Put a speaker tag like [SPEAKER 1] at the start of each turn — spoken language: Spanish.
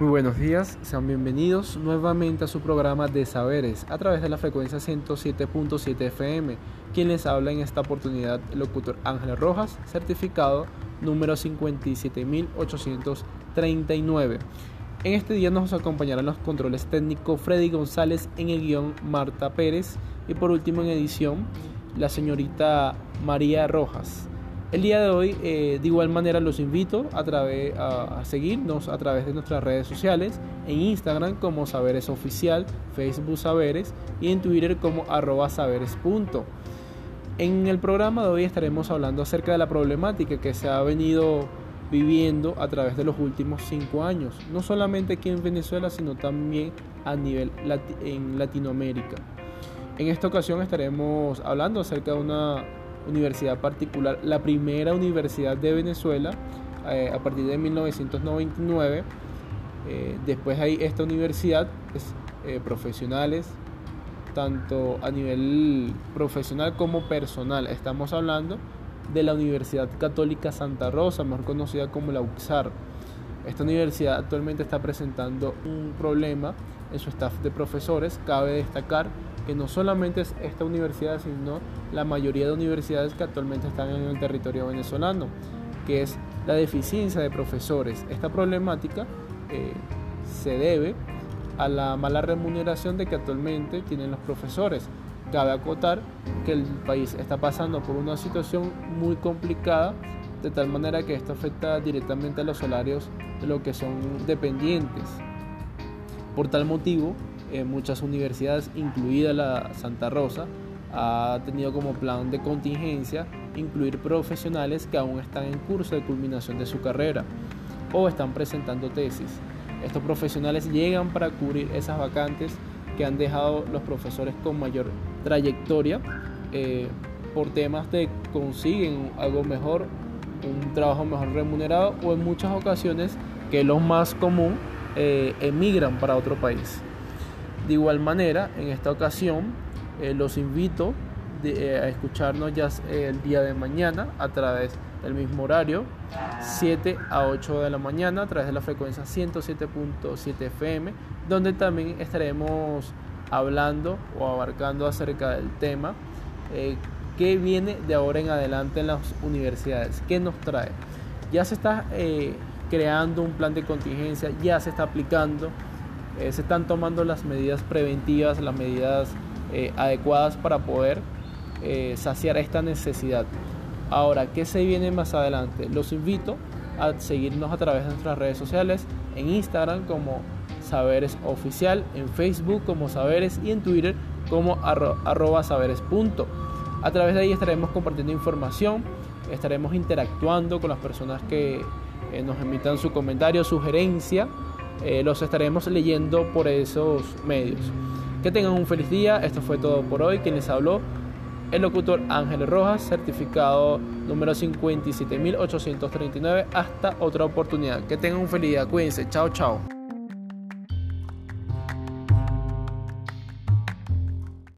[SPEAKER 1] Muy buenos días, sean bienvenidos nuevamente a su programa de saberes a través de la frecuencia 107.7 FM. Quien les habla en esta oportunidad, el locutor Ángel Rojas, certificado número 57839. En este día nos acompañarán los controles técnicos Freddy González en el guion Marta Pérez y por último en edición la señorita María Rojas. El día de hoy, eh, de igual manera, los invito a, seguirnos a través de nuestras redes sociales, en Instagram como Saberes Oficial, Facebook Saberes y en Twitter como arroba saberes. En el programa de hoy estaremos hablando acerca de la problemática que se ha venido viviendo a través de los últimos cinco años, no solamente aquí en Venezuela, sino también a nivel en Latinoamérica. En esta ocasión estaremos hablando acerca de una universidad particular, la primera universidad de Venezuela eh, a partir de 1999. Eh, después hay esta universidad, es, eh, profesionales, tanto a nivel profesional como personal. Estamos hablando de la Universidad Católica Santa Rosa, mejor conocida como la UXAR. Esta universidad actualmente está presentando un problema en su staff de profesores. Cabe destacar que no solamente es esta universidad, sino la mayoría de universidades que actualmente están en el territorio venezolano, que es la deficiencia de profesores. Esta problemática eh, se debe a la mala remuneración de que actualmente tienen los profesores. Cabe acotar que el país está pasando por una situación muy complicada, de tal manera que esto afecta directamente a los salarios de lo que son dependientes. Por tal motivo, en muchas universidades, incluida la Santa Rosa, ha tenido como plan de contingencia incluir profesionales que aún están en curso de culminación de su carrera o están presentando tesis. Estos profesionales llegan para cubrir esas vacantes que han dejado los profesores con mayor trayectoria eh, por temas de consiguen algo mejor, un trabajo mejor remunerado o en muchas ocasiones, que lo más común, eh, emigran para otro país. De igual manera, en esta ocasión, eh, los invito eh, a escucharnos ya eh, el día de mañana a través del mismo horario, 7 a 8 de la mañana, a través de la frecuencia 107.7 FM, donde también estaremos hablando o abarcando acerca del tema que viene de ahora en adelante en las universidades, qué nos trae. Ya se está creando un plan de contingencia, ya se está aplicando eh, se están tomando las medidas preventivas, las medidas eh, adecuadas para poder eh, saciar esta necesidad. Ahora, ¿qué se viene más adelante? Los invito a seguirnos a través de nuestras redes sociales, en Instagram como Saberes Oficial, en Facebook como Saberes y en Twitter como arroba saberes. A través de ahí estaremos compartiendo información, estaremos interactuando con las personas que nos emitan su comentario, sugerencia eh, los estaremos leyendo por esos medios. Que tengan un feliz día, esto fue todo por hoy. Quien les habló, el locutor Ángel Rojas, certificado número 57839. Hasta otra oportunidad. Que tengan un feliz día, cuídense, chao, chao.